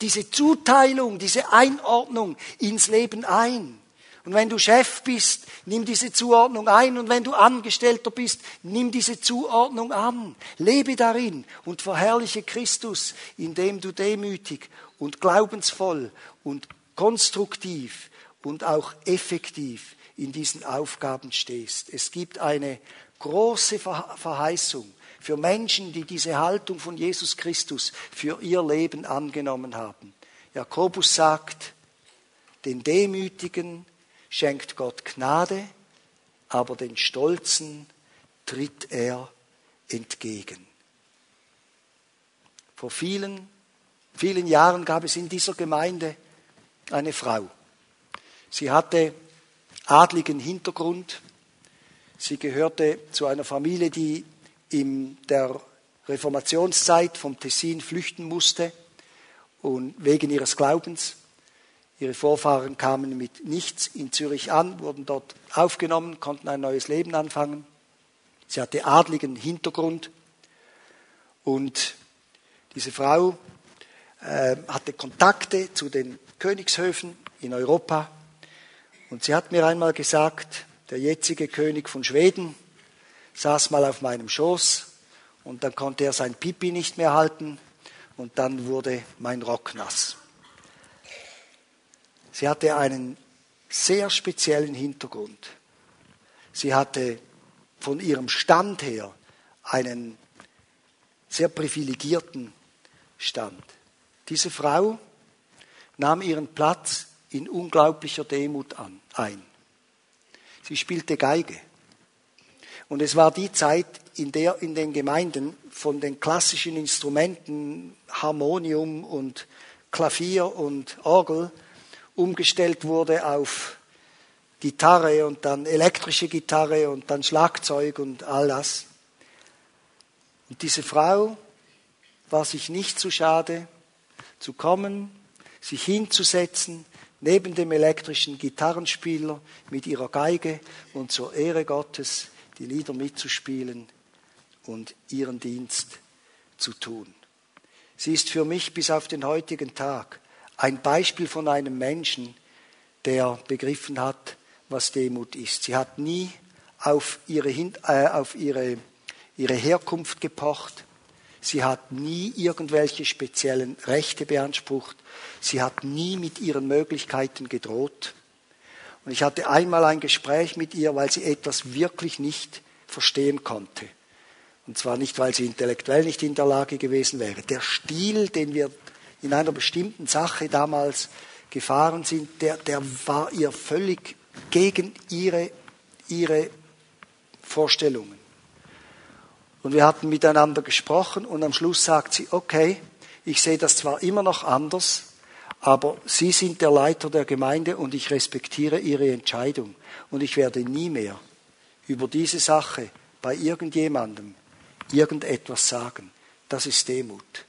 diese Zuteilung, diese Einordnung ins Leben ein. Und wenn du Chef bist, nimm diese Zuordnung ein. Und wenn du Angestellter bist, nimm diese Zuordnung an. Lebe darin und verherrliche Christus, indem du demütig und glaubensvoll und konstruktiv und auch effektiv in diesen Aufgaben stehst. Es gibt eine große Verheißung für Menschen, die diese Haltung von Jesus Christus für ihr Leben angenommen haben. Jakobus sagt, den Demütigen schenkt Gott Gnade, aber den Stolzen tritt er entgegen. Vor vielen, vielen Jahren gab es in dieser Gemeinde eine Frau. Sie hatte adligen Hintergrund. Sie gehörte zu einer Familie, die in der Reformationszeit vom Tessin flüchten musste und wegen ihres Glaubens. Ihre Vorfahren kamen mit nichts in Zürich an, wurden dort aufgenommen, konnten ein neues Leben anfangen. Sie hatte adligen Hintergrund und diese Frau äh, hatte Kontakte zu den Königshöfen in Europa. Und sie hat mir einmal gesagt, der jetzige König von Schweden saß mal auf meinem Schoß und dann konnte er sein Pipi nicht mehr halten und dann wurde mein Rock nass. Sie hatte einen sehr speziellen Hintergrund. Sie hatte von ihrem Stand her einen sehr privilegierten Stand. Diese Frau nahm ihren Platz in unglaublicher Demut an, ein. Sie spielte Geige. Und es war die Zeit, in der in den Gemeinden von den klassischen Instrumenten Harmonium und Klavier und Orgel umgestellt wurde auf Gitarre und dann elektrische Gitarre und dann Schlagzeug und all das. Und diese Frau war sich nicht zu schade, zu kommen sich hinzusetzen neben dem elektrischen Gitarrenspieler mit ihrer Geige und zur Ehre Gottes die Lieder mitzuspielen und ihren Dienst zu tun. Sie ist für mich bis auf den heutigen Tag ein Beispiel von einem Menschen, der begriffen hat, was Demut ist. Sie hat nie auf ihre, äh, auf ihre, ihre Herkunft gepocht. Sie hat nie irgendwelche speziellen Rechte beansprucht. Sie hat nie mit ihren Möglichkeiten gedroht. Und ich hatte einmal ein Gespräch mit ihr, weil sie etwas wirklich nicht verstehen konnte. Und zwar nicht, weil sie intellektuell nicht in der Lage gewesen wäre. Der Stil, den wir in einer bestimmten Sache damals gefahren sind, der, der war ihr völlig gegen ihre, ihre Vorstellungen. Und wir hatten miteinander gesprochen und am Schluss sagt sie, okay, ich sehe das zwar immer noch anders, aber Sie sind der Leiter der Gemeinde und ich respektiere Ihre Entscheidung. Und ich werde nie mehr über diese Sache bei irgendjemandem irgendetwas sagen. Das ist Demut.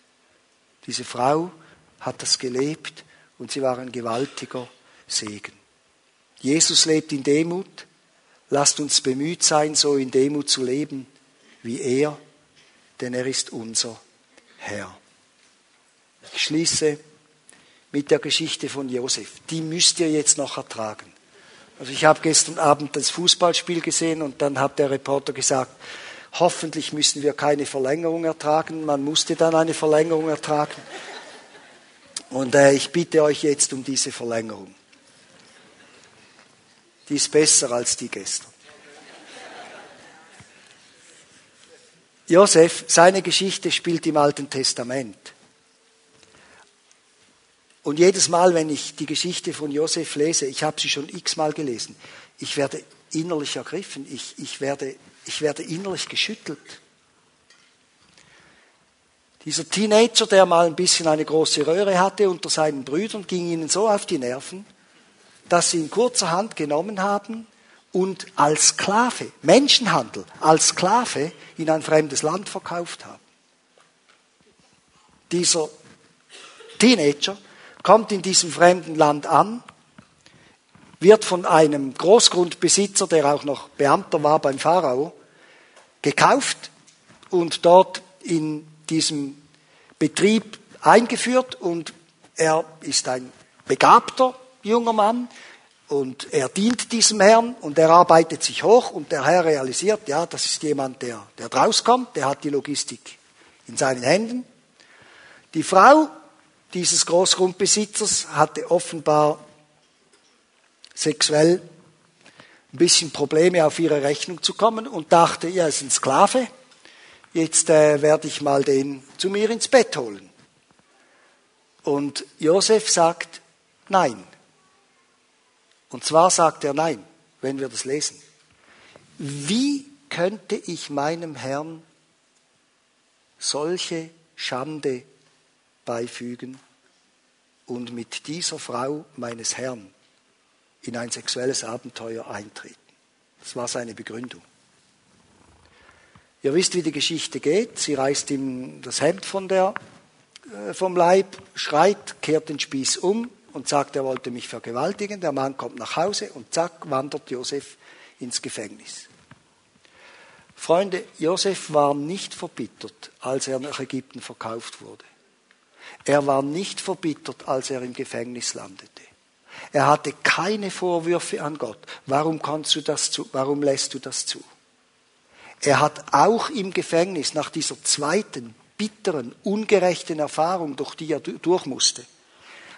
Diese Frau hat das gelebt und sie war ein gewaltiger Segen. Jesus lebt in Demut. Lasst uns bemüht sein, so in Demut zu leben wie er, denn er ist unser Herr. Ich schließe mit der Geschichte von Josef. Die müsst ihr jetzt noch ertragen. Also ich habe gestern Abend das Fußballspiel gesehen und dann hat der Reporter gesagt, hoffentlich müssen wir keine Verlängerung ertragen. Man musste dann eine Verlängerung ertragen. Und äh, ich bitte euch jetzt um diese Verlängerung. Die ist besser als die gestern. Josef, seine Geschichte spielt im Alten Testament. Und jedes Mal, wenn ich die Geschichte von Josef lese, ich habe sie schon x-mal gelesen, ich werde innerlich ergriffen, ich, ich, werde, ich werde innerlich geschüttelt. Dieser Teenager, der mal ein bisschen eine große Röhre hatte unter seinen Brüdern, ging ihnen so auf die Nerven, dass sie ihn kurzerhand genommen haben und als Sklave, Menschenhandel, als Sklave in ein fremdes Land verkauft haben. Dieser Teenager kommt in diesem fremden Land an, wird von einem Großgrundbesitzer, der auch noch Beamter war beim Pharao, gekauft und dort in diesem Betrieb eingeführt und er ist ein begabter junger Mann und er dient diesem Herrn und er arbeitet sich hoch und der Herr realisiert, ja, das ist jemand, der, der draus kommt, der hat die Logistik in seinen Händen. Die Frau dieses Großgrundbesitzers hatte offenbar sexuell ein bisschen Probleme auf ihre Rechnung zu kommen und dachte, er ist ein Sklave, jetzt äh, werde ich mal den zu mir ins Bett holen. Und Josef sagt nein. Und zwar sagt er nein, wenn wir das lesen. Wie könnte ich meinem Herrn solche Schande beifügen und mit dieser Frau meines Herrn in ein sexuelles Abenteuer eintreten. Das war seine Begründung. Ihr wisst, wie die Geschichte geht. Sie reißt ihm das Hemd von der, äh, vom Leib, schreit, kehrt den Spieß um und sagt, er wollte mich vergewaltigen. Der Mann kommt nach Hause und zack, wandert Josef ins Gefängnis. Freunde, Josef war nicht verbittert, als er nach Ägypten verkauft wurde. Er war nicht verbittert, als er im Gefängnis landete. Er hatte keine Vorwürfe an Gott. Warum kannst du das zu? Warum lässt du das zu? Er hat auch im Gefängnis nach dieser zweiten bitteren, ungerechten Erfahrung, durch die er durch musste,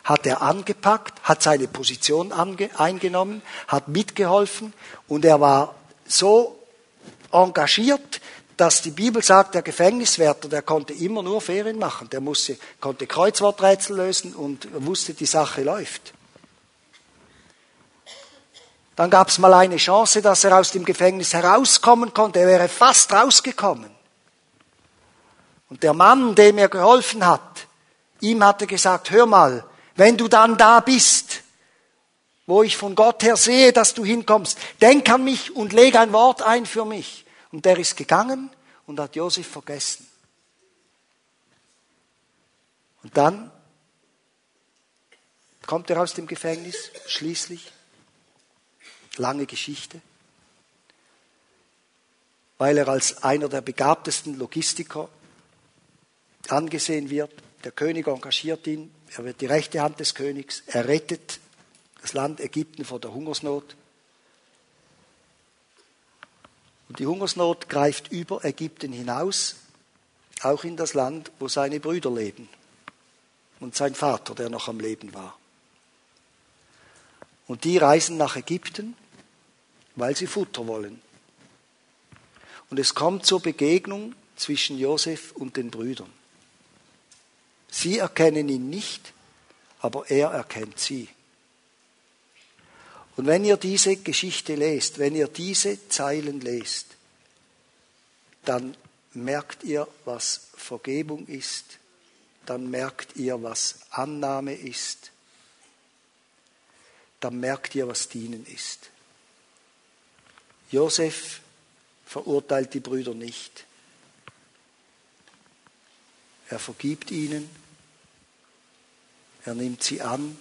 hat er angepackt, hat seine Position eingenommen, hat mitgeholfen und er war so engagiert, dass die Bibel sagt, der Gefängniswärter, der konnte immer nur Ferien machen. Der musste, konnte Kreuzworträtsel lösen und wusste, die Sache läuft. Dann gab es mal eine Chance, dass er aus dem Gefängnis herauskommen konnte. Er wäre fast rausgekommen. Und der Mann, dem er geholfen hat, ihm hatte gesagt, hör mal, wenn du dann da bist, wo ich von Gott her sehe, dass du hinkommst, denk an mich und leg ein Wort ein für mich. Und der ist gegangen und hat Josef vergessen. Und dann kommt er aus dem Gefängnis, schließlich. Lange Geschichte. Weil er als einer der begabtesten Logistiker angesehen wird. Der König engagiert ihn. Er wird die rechte Hand des Königs. Er rettet das Land Ägypten vor der Hungersnot. Und die Hungersnot greift über Ägypten hinaus, auch in das Land, wo seine Brüder leben und sein Vater, der noch am Leben war. Und die reisen nach Ägypten, weil sie Futter wollen. Und es kommt zur Begegnung zwischen Josef und den Brüdern. Sie erkennen ihn nicht, aber er erkennt sie. Und wenn ihr diese Geschichte lest, wenn ihr diese Zeilen lest, dann merkt ihr, was Vergebung ist, dann merkt ihr, was Annahme ist, dann merkt ihr, was Dienen ist. Josef verurteilt die Brüder nicht. Er vergibt ihnen, er nimmt sie an,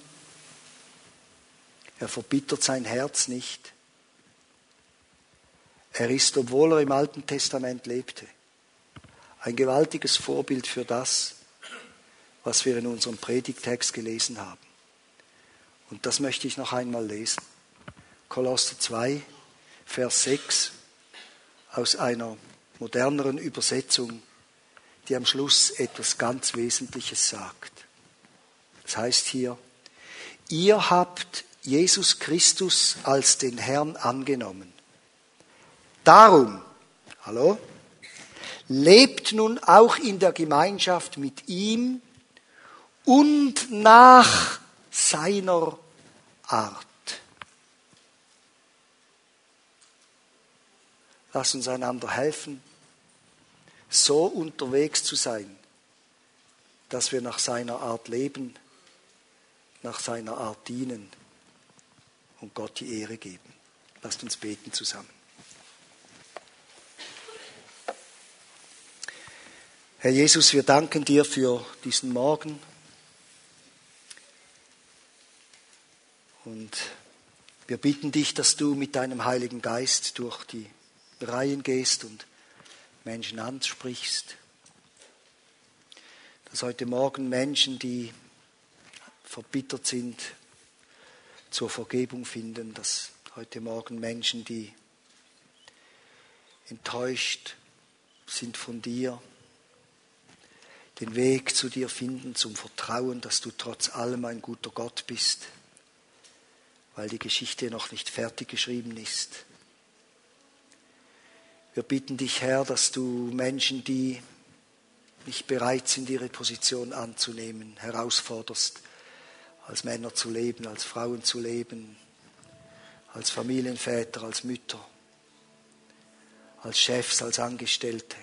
er verbittert sein Herz nicht. Er ist, obwohl er im Alten Testament lebte, ein gewaltiges Vorbild für das, was wir in unserem Predigtext gelesen haben. Und das möchte ich noch einmal lesen. Kolosser 2, Vers 6 aus einer moderneren Übersetzung, die am Schluss etwas ganz Wesentliches sagt. Das heißt hier, ihr habt Jesus Christus als den Herrn angenommen. Darum, hallo, lebt nun auch in der Gemeinschaft mit ihm und nach seiner Art. Lass uns einander helfen, so unterwegs zu sein, dass wir nach seiner Art leben, nach seiner Art dienen und Gott die Ehre geben. Lasst uns beten zusammen. Herr Jesus, wir danken dir für diesen Morgen. Und wir bitten dich, dass du mit deinem Heiligen Geist durch die Reihen gehst und Menschen ansprichst. Dass heute Morgen Menschen, die verbittert sind, zur Vergebung finden. Dass heute Morgen Menschen, die enttäuscht sind von dir, den Weg zu dir finden, zum Vertrauen, dass du trotz allem ein guter Gott bist weil die Geschichte noch nicht fertig geschrieben ist. Wir bitten dich, Herr, dass du Menschen, die nicht bereit sind, ihre Position anzunehmen, herausforderst, als Männer zu leben, als Frauen zu leben, als Familienväter, als Mütter, als Chefs, als Angestellte,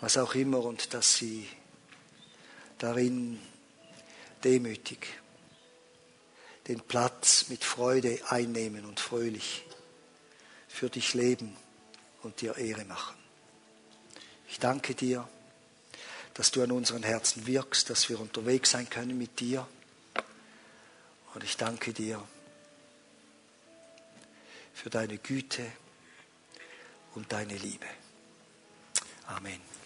was auch immer, und dass sie darin demütig den Platz mit Freude einnehmen und fröhlich für dich leben und dir Ehre machen. Ich danke dir, dass du an unseren Herzen wirkst, dass wir unterwegs sein können mit dir. Und ich danke dir für deine Güte und deine Liebe. Amen.